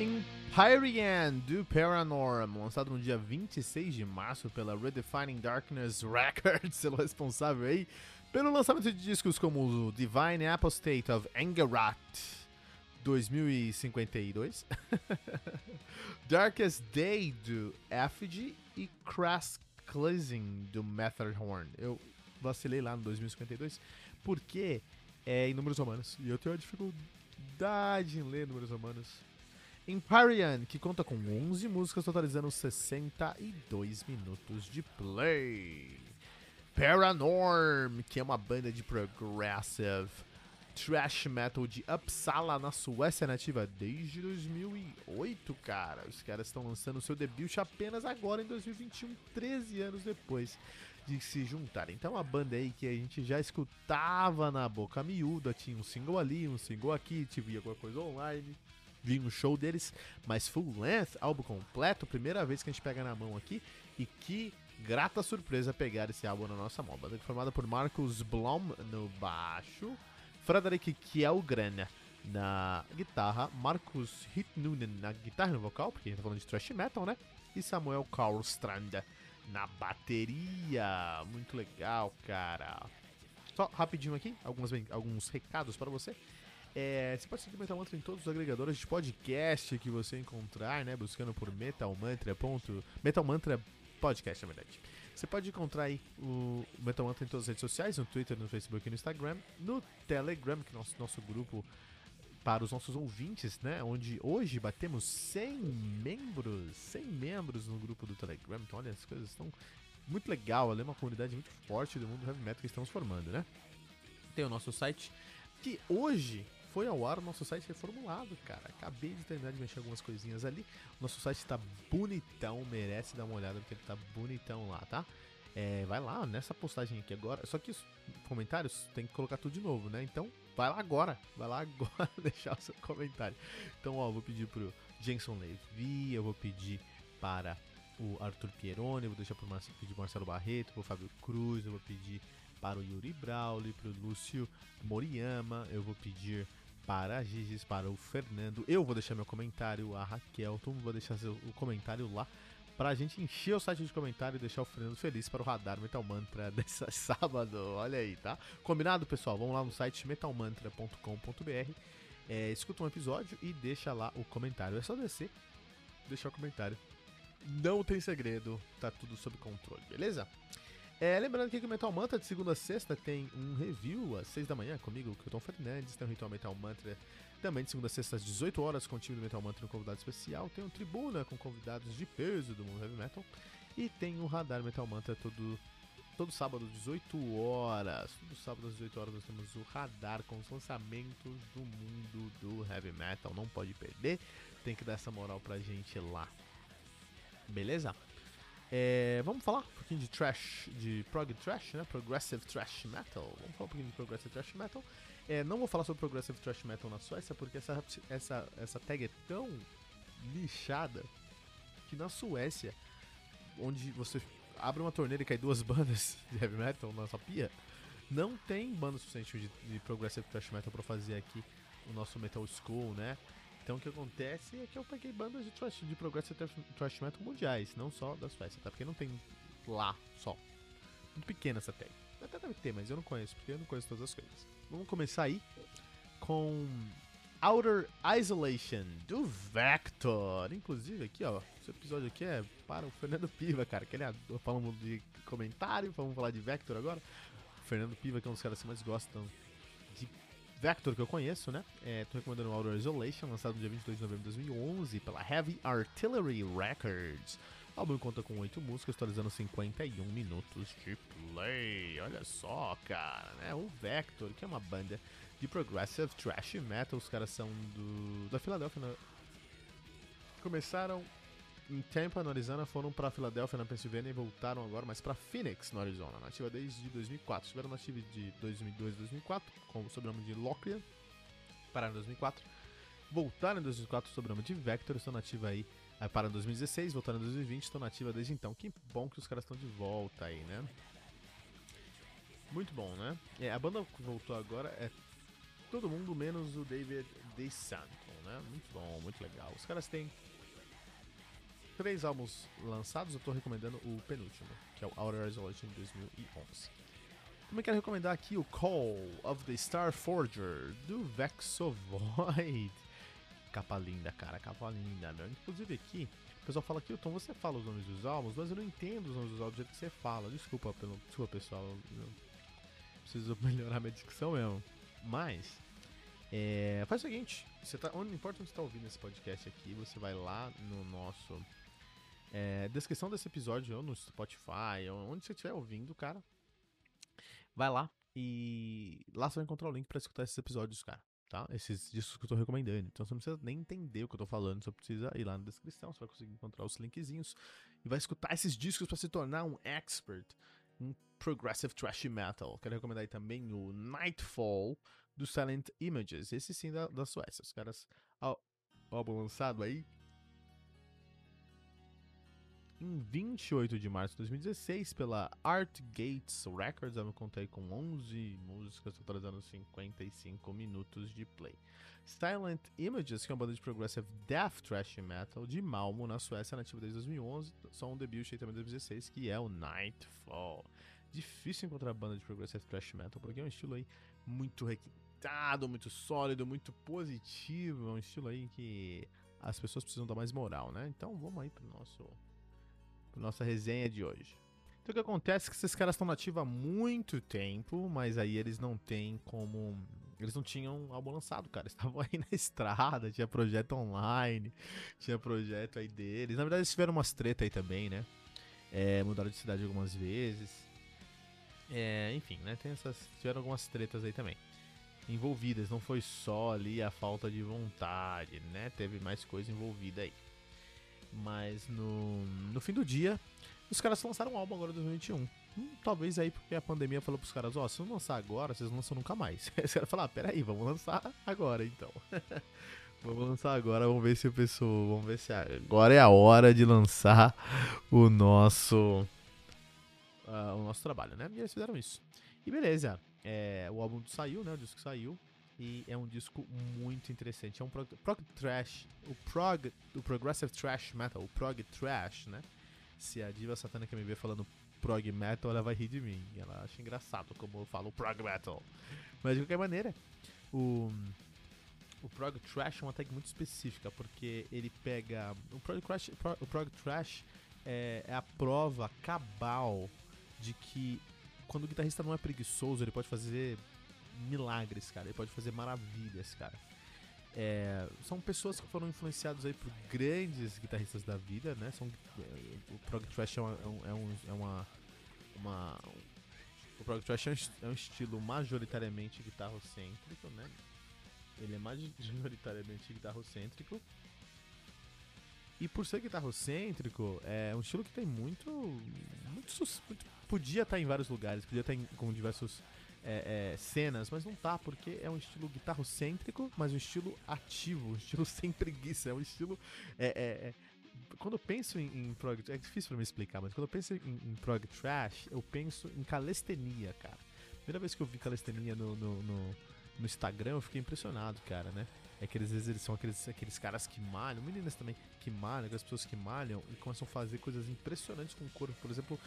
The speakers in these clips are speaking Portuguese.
Empyrean do Paranorm, lançado no dia 26 de março pela Redefining Darkness Records, selo responsável aí pelo lançamento de discos como o Divine Apostate of Angerat 2052, Darkest Day do Effigy e Crass Cleansing do Matterhorn. Eu vacilei lá no 2052 porque é em números romanos e eu tenho uma dificuldade em ler números romanos. Empyrean, que conta com 11 músicas totalizando 62 minutos de play. Paranorm, que é uma banda de progressive thrash metal de Uppsala, na Suécia nativa desde 2008, cara. Os caras estão lançando seu debut apenas agora em 2021, 13 anos depois de se juntarem. Então, a banda aí que a gente já escutava na boca miúda, tinha um single ali, um single aqui, tive alguma coisa online vi um show deles, mas full length, álbum completo, primeira vez que a gente pega na mão aqui e que grata surpresa pegar esse álbum na nossa mão. Banda formada por Marcus Blom no baixo, Frederick Kjellgren na guitarra, Marcus Hitnunen na guitarra e no vocal, porque a gente tá falando de thrash metal, né? E Samuel Karlstrand na bateria. Muito legal, cara. Só rapidinho aqui, alguns, alguns recados para você. É, você pode seguir Metal Mantra em todos os agregadores de podcast que você encontrar, né? Buscando por Metal Mantra. Ponto, Metal Mantra Podcast, na verdade. Você pode encontrar aí o Metal Mantra em todas as redes sociais, no Twitter, no Facebook e no Instagram, no Telegram, que é nosso, nosso grupo para os nossos ouvintes, né? Onde hoje batemos 100 membros, 100 membros no grupo do Telegram. Então, olha, as coisas estão muito legal. Ali é uma comunidade muito forte do mundo heavy metal que estamos formando, né? Tem o nosso site que hoje foi ao ar o nosso site reformulado, cara. Acabei de terminar de mexer algumas coisinhas ali. Nosso site tá bonitão, merece dar uma olhada porque ele tá bonitão lá, tá? É, vai lá nessa postagem aqui agora. Só que os comentários tem que colocar tudo de novo, né? Então vai lá agora, vai lá agora deixar o seu comentário. Então, ó, vou pedir pro Jenson Levi, eu vou pedir para o Arthur Pieroni, vou deixar pro Marcelo, pedir pro Marcelo Barreto, pro Fábio Cruz, eu vou pedir para o Yuri Brauli, para o Lúcio Moriyama, eu vou pedir para a Gigis, para o Fernando, eu vou deixar meu comentário, a Raquel, mundo vai deixar seu, o comentário lá para a gente encher o site de comentário e deixar o Fernando feliz para o Radar Metal Mantra desse sábado. Olha aí, tá? Combinado, pessoal? Vamos lá no site metalmantra.com.br, é, escuta um episódio e deixa lá o comentário. É só descer, deixar o comentário. Não tem segredo, tá tudo sob controle, beleza? É, lembrando aqui que o Metal Mantra de segunda a sexta tem um review às 6 da manhã comigo, o Tom Fernandes, tem o Ritual Metal Mantra também de segunda a sexta às 18 horas com o time do Metal Mantra no convidado especial, tem o Tribuna com convidados de peso do mundo heavy metal e tem o Radar Metal Mantra todo todo sábado às 18 horas. Todo sábado às 18 horas nós temos o Radar com os lançamentos do mundo do heavy metal, não pode perder. Tem que dar essa moral pra gente lá. Beleza? É, vamos falar um pouquinho de trash, de prog trash, né? Progressive trash metal. Vamos falar um pouquinho de progressive trash metal. É, não vou falar sobre progressive trash metal na Suécia porque essa, essa, essa tag é tão nichada que na Suécia, onde você abre uma torneira e cai duas bandas de heavy metal na sua pia, não tem banda suficiente de, de progressive trash metal para fazer aqui o nosso metal school, né? Então o que acontece é que eu peguei bandas de, trash, de progressive thrash metal mundiais, não só das festas, tá? Porque não tem lá só. Muito pequena essa tag. Até deve ter, mas eu não conheço, porque eu não conheço todas as coisas. Vamos começar aí com Outer Isolation do Vector. Inclusive aqui, ó, esse episódio aqui é para o Fernando Piva, cara, que ele é falando de comentário, vamos falar de Vector agora. O Fernando Piva, que é um dos caras que mais gostam de Vector, que eu conheço, né? É, tô recomendando o Outer Isolation, lançado no dia 22 de novembro de 2011 pela Heavy Artillery Records. O álbum conta com 8 músicas, totalizando 51 minutos de play. Olha só, cara, né? O Vector, que é uma banda de progressive thrash metal, os caras são do da Filadélfia. Né? Começaram em Tampa, no Arizona, foram para Filadélfia, na Pensilvânia e voltaram agora, mas para Phoenix, no Arizona. Nativa desde 2004. Estiveram nativa de 2002 a 2004, com o sobrenome de Locklear. Pararam em 2004. Voltaram em 2004 sob o nome de Vector, estão nativa aí. Aí em 2016, voltaram em 2020, estão nativa desde então. Que bom que os caras estão de volta aí, né? Muito bom, né? É, a banda que voltou agora é todo mundo menos o David DeSanto, né? Muito bom, muito legal. Os caras têm três álbuns lançados, eu tô recomendando o penúltimo, que é o Outer Isolation de 2011. Também quero recomendar aqui o Call of the Star Forger, do Vexovoid. Capa linda, cara, capa linda, meu. Inclusive aqui, o pessoal fala que, Tom, você fala os nomes dos álbuns, mas eu não entendo os nomes dos álbuns do jeito que você fala. Desculpa, pelo, desculpa pessoal, eu preciso melhorar minha dicção mesmo. Mas, é, faz o seguinte, você tá, onde importa onde você tá ouvindo esse podcast aqui, você vai lá no nosso é, descrição desse episódio, ou no Spotify, ou onde você estiver ouvindo, cara. Vai lá e lá você vai encontrar o link para escutar esses episódios, cara. Tá? Esses discos que eu tô recomendando. Então você não precisa nem entender o que eu tô falando, só precisa ir lá na descrição, você vai conseguir encontrar os linkzinhos e vai escutar esses discos para se tornar um expert em progressive thrash metal. Quero recomendar aí também o Nightfall do Silent Images, esse sim da, da Suécia. Os caras, ó, álbum lançado aí em 28 de março de 2016 pela Art Gates Records. Eu me contei com 11 músicas, totalizando 55 minutos de play. Silent Images, que é uma banda de progressive death thrash metal de Malmo, na Suécia, nativa desde 2011. Só um debut aí também de 2016, que é o Nightfall. Difícil encontrar banda de progressive thrash metal, porque é um estilo aí muito requintado, muito sólido, muito positivo. É um estilo aí que as pessoas precisam dar mais moral, né? Então vamos aí pro nosso nossa resenha de hoje. Então o que acontece é que esses caras estão nativos há muito tempo, mas aí eles não têm como. Eles não tinham álbum lançado, cara. Estavam aí na estrada, tinha projeto online, tinha projeto aí deles. Na verdade, eles tiveram umas treta aí também, né? É, mudaram de cidade algumas vezes. É, enfim, né? Tem essas, tiveram algumas tretas aí também envolvidas. Não foi só ali a falta de vontade, né? Teve mais coisa envolvida aí. Mas no, no fim do dia, os caras lançaram um álbum agora em 2021. Hum, talvez aí porque a pandemia falou pros caras, ó, oh, se não lançar agora, vocês lançam nunca mais. Os caras falaram, ah, peraí, vamos lançar agora então. vamos lançar agora, vamos ver se o pessoal. Vamos ver se agora é a hora de lançar o nosso. Uh, o nosso trabalho, né? E eles fizeram isso. E beleza. É, o álbum saiu, né? O disco saiu. E é um disco muito interessante. É um prog, prog trash. O prog. O progressive trash metal. O prog trash, né? Se a diva satânica me ver falando prog metal, ela vai rir de mim. Ela acha engraçado como eu falo prog metal. Mas de qualquer maneira, o. O prog trash é uma tag muito específica, porque ele pega. O prog trash, o prog trash é, é a prova cabal de que quando o guitarrista não é preguiçoso, ele pode fazer milagres, cara. Ele pode fazer maravilhas, cara. É, são pessoas que foram influenciadas aí por grandes guitarristas da vida, né? São, é, o prog thrash é uma, é, um, é uma, uma o prog thrash é um, é um estilo majoritariamente guitarrocêntrico, né? Ele é majoritariamente guitarrocêntrico. E por ser guitarrocêntrico, é um estilo que tem muito, muito, muito podia estar em vários lugares, podia estar em, com diversos é, é, cenas, mas não tá, porque é um estilo guitarrocêntrico, mas um estilo ativo, um estilo sem preguiça, é um estilo. É, é, é quando eu penso em, em prog é difícil pra me explicar, mas quando eu penso em, em prog trash, eu penso em calistenia, cara. Primeira vez que eu vi calistenia no, no, no, no Instagram, eu fiquei impressionado, cara, né? É que às vezes eles são aqueles, aqueles caras que malham, meninas também, que malham, aquelas pessoas que malham e começam a fazer coisas impressionantes com o corpo. Por exemplo,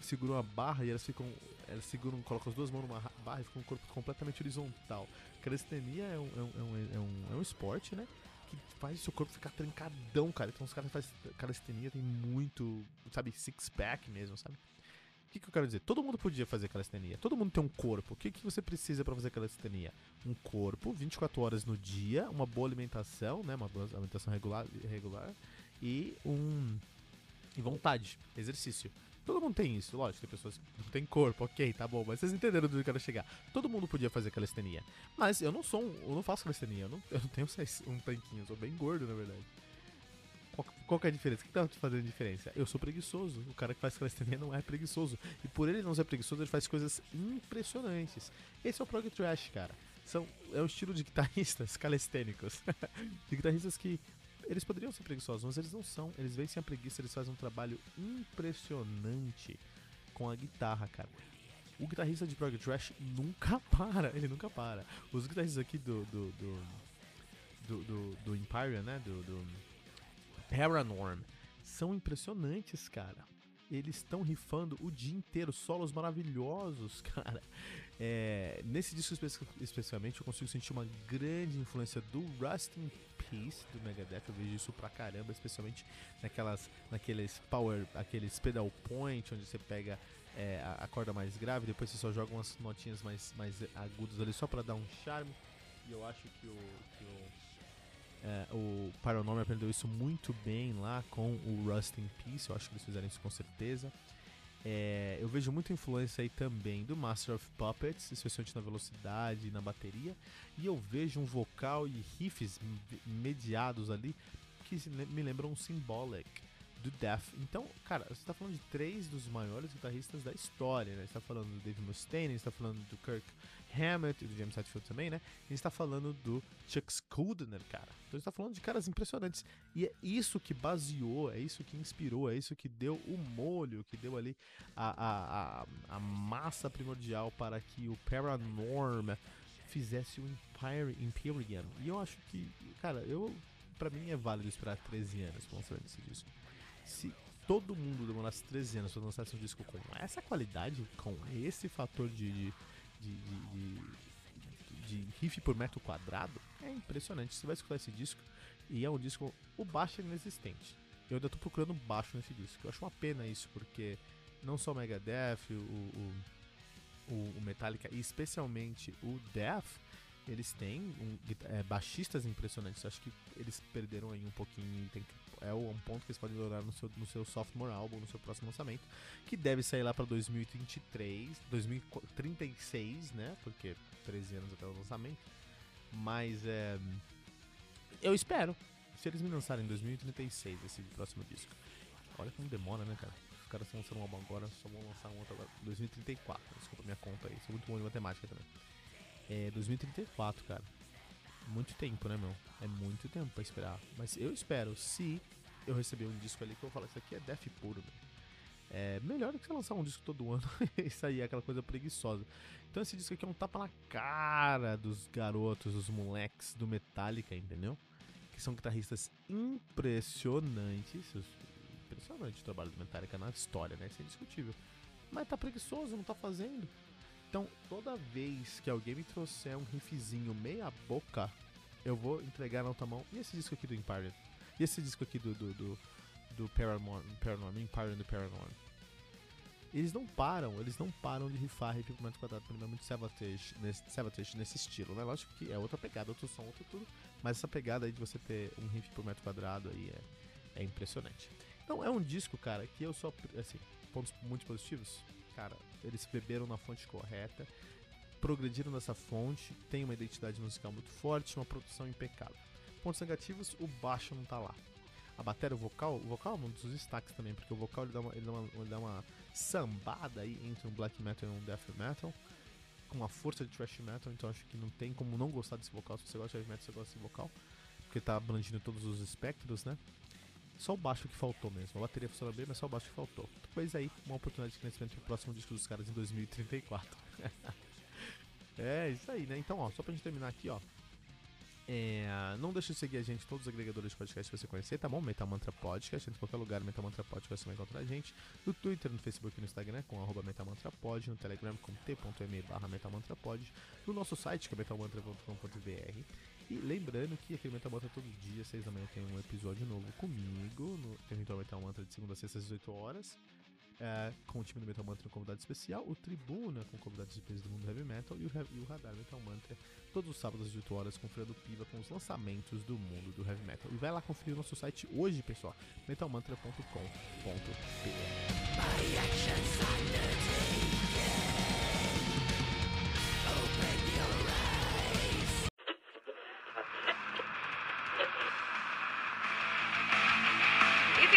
seguram a barra e elas ficam. Elas seguram, colocam as duas mãos numa barra e ficam com o corpo completamente horizontal. Calistenia é um, é um, é um, é um, é um esporte, né? Que faz o seu corpo ficar trancadão, cara. Então os caras fazem calistenia tem muito, sabe, six-pack mesmo, sabe? O que, que eu quero dizer? Todo mundo podia fazer calistenia. Todo mundo tem um corpo. O que, que você precisa para fazer calistenia? Um corpo, 24 horas no dia, uma boa alimentação, né? Uma boa alimentação regular, regular e um E vontade, exercício. Todo mundo tem isso, lógico, tem pessoas que não têm corpo, ok, tá bom, mas vocês entenderam onde eu quero chegar. Todo mundo podia fazer calistenia. Mas eu não sou um, eu não faço calistenia, eu não, eu não tenho um tanquinho, eu sou bem gordo, na verdade. Qual, qual que é a diferença? O que tá fazendo diferença? Eu sou preguiçoso. O cara que faz calistenia não é preguiçoso. E por ele não ser preguiçoso, ele faz coisas impressionantes. Esse é o prog trash, cara. São, é um estilo de guitarristas calistênicos. de guitarristas que eles poderiam ser preguiçosos, mas eles não são. Eles vencem a preguiça, eles fazem um trabalho impressionante com a guitarra, cara. O guitarrista de prog trash nunca para, ele nunca para. Os guitarristas aqui do do do do, do, do Empire, né, do, do Paranorm, são impressionantes, cara. Eles estão rifando o dia inteiro, solos maravilhosos, cara. É, nesse disco espe especificamente, eu consigo sentir uma grande influência do Rusting Peace do Megadeth. Eu vejo isso pra caramba, especialmente naquelas, naqueles power, aqueles pedal point, onde você pega é, a, corda mais grave, depois você só joga umas notinhas mais, mais agudas ali só pra dar um charme. E eu acho que o, que o, é, o Paranormal aprendeu isso muito bem lá com o Rust in Peace. Eu acho que eles fizeram isso com certeza. É, eu vejo muita influência aí também do Master of Puppets, especialmente na velocidade e na bateria. E eu vejo um vocal e riffs mediados ali que me lembram um Symbolic do Death. Então, cara, você está falando de três dos maiores guitarristas da história, né? Você tá falando do Dave Mustaine, você tá falando do Kirk Hammett e do James Hetfield também, né? E está falando do Chuck Schuldiner, cara. Então gente tá falando de caras impressionantes. E é isso que baseou, é isso que inspirou, é isso que deu o molho, que deu ali a, a, a, a massa primordial para que o Paranorm fizesse o Empire Imperium. E eu acho que, cara, eu para mim é válido esperar 13 anos pra lançar esse disco. Se todo mundo demorasse 13 anos pra lançar um disco com essa qualidade, com esse fator de, de de, de, de, riff por metro quadrado é impressionante. Você vai escutar esse disco e é um disco. O baixo é inexistente. Eu ainda tô procurando baixo nesse disco. Eu acho uma pena isso, porque não só o Megadeth, o, o, o Metallica e especialmente o Death, eles têm um, é, baixistas impressionantes. Acho que eles perderam aí um pouquinho. Tem que é um ponto que eles podem melhorar no seu, no seu sophomore álbum, no seu próximo lançamento, que deve sair lá para 2023, 2036, né? Porque 13 anos até o lançamento. Mas é. Eu espero. Se eles me lançarem em 2036 esse próximo disco. Olha como demora, né, cara? Os caras estão lançando um álbum agora, só vão lançar um outro agora. 2034. Desculpa minha conta aí. Sou muito bom de matemática também. É 2034, cara muito tempo, né, meu? É muito tempo pra esperar. Mas eu espero, se eu receber um disco ali que eu falo, isso aqui é def puro, meu. É melhor do que você lançar um disco todo ano e sair aquela coisa preguiçosa. Então esse disco aqui é um tapa na cara dos garotos, dos moleques do Metallica, entendeu? Que são guitarristas impressionantes. Impressionante o trabalho do Metallica na história, né? Isso é indiscutível. Mas tá preguiçoso, não tá fazendo. Então, toda vez que alguém me trouxer um riffzinho meia boca, eu vou entregar na outra mão. E esse disco aqui do Empire? E esse disco aqui do, do, do, do do Paranorm? Eles não param, eles não param de rifar riff por metro quadrado, porque é muito Savatage nesse, Savatage nesse estilo, né? Lógico que é outra pegada, outro som, outro tudo, mas essa pegada aí de você ter um riff por metro quadrado aí é, é impressionante. Então é um disco, cara, que eu só, assim, pontos muito positivos, cara, eles beberam na fonte correta, progrediram nessa fonte, tem uma identidade musical muito forte, uma produção impecável. Pontos negativos, o baixo não tá lá. A bateria, o vocal, o vocal é um dos destaques também, porque o vocal ele dá uma, ele dá uma, ele dá uma sambada aí entre um black metal e um death metal, com uma força de thrash metal, então acho que não tem como não gostar desse vocal. Se você gosta de heavy metal, você gosta desse vocal, porque tá abrangindo todos os espectros, né? Só o baixo que faltou mesmo. A bateria funciona bem, mas só o baixo que faltou. Depois aí, uma oportunidade de crescimento pro próximo disco dos caras em 2034. é, isso aí, né? Então, ó, só pra gente terminar aqui, ó. É, não deixe de seguir a gente todos os agregadores de podcast que você conhecer, tá bom? Metal Mantra Podcast, em qualquer lugar, Metal Mantra Podcast você vai encontrar a gente. No Twitter, no Facebook e no Instagram, com arroba Pod, no Telegram com t.me barra Pod, no nosso site, que é metalmantra.com.br. E lembrando que aqui no Metal Mantra todo dia, 6 da manhã, tem um episódio novo comigo, no Território Metal Mantra de segunda a sexta às 18 horas. É, com o time do Metal Mantra com convidado especial, o Tribuna com convidados de peso do mundo heavy metal e o, e o Radar Metal Mantra todos os sábados às 8 horas com o Fredo Piva com os lançamentos do mundo do heavy metal. E vai lá conferir o nosso site hoje, pessoal, metalmantra.com.br.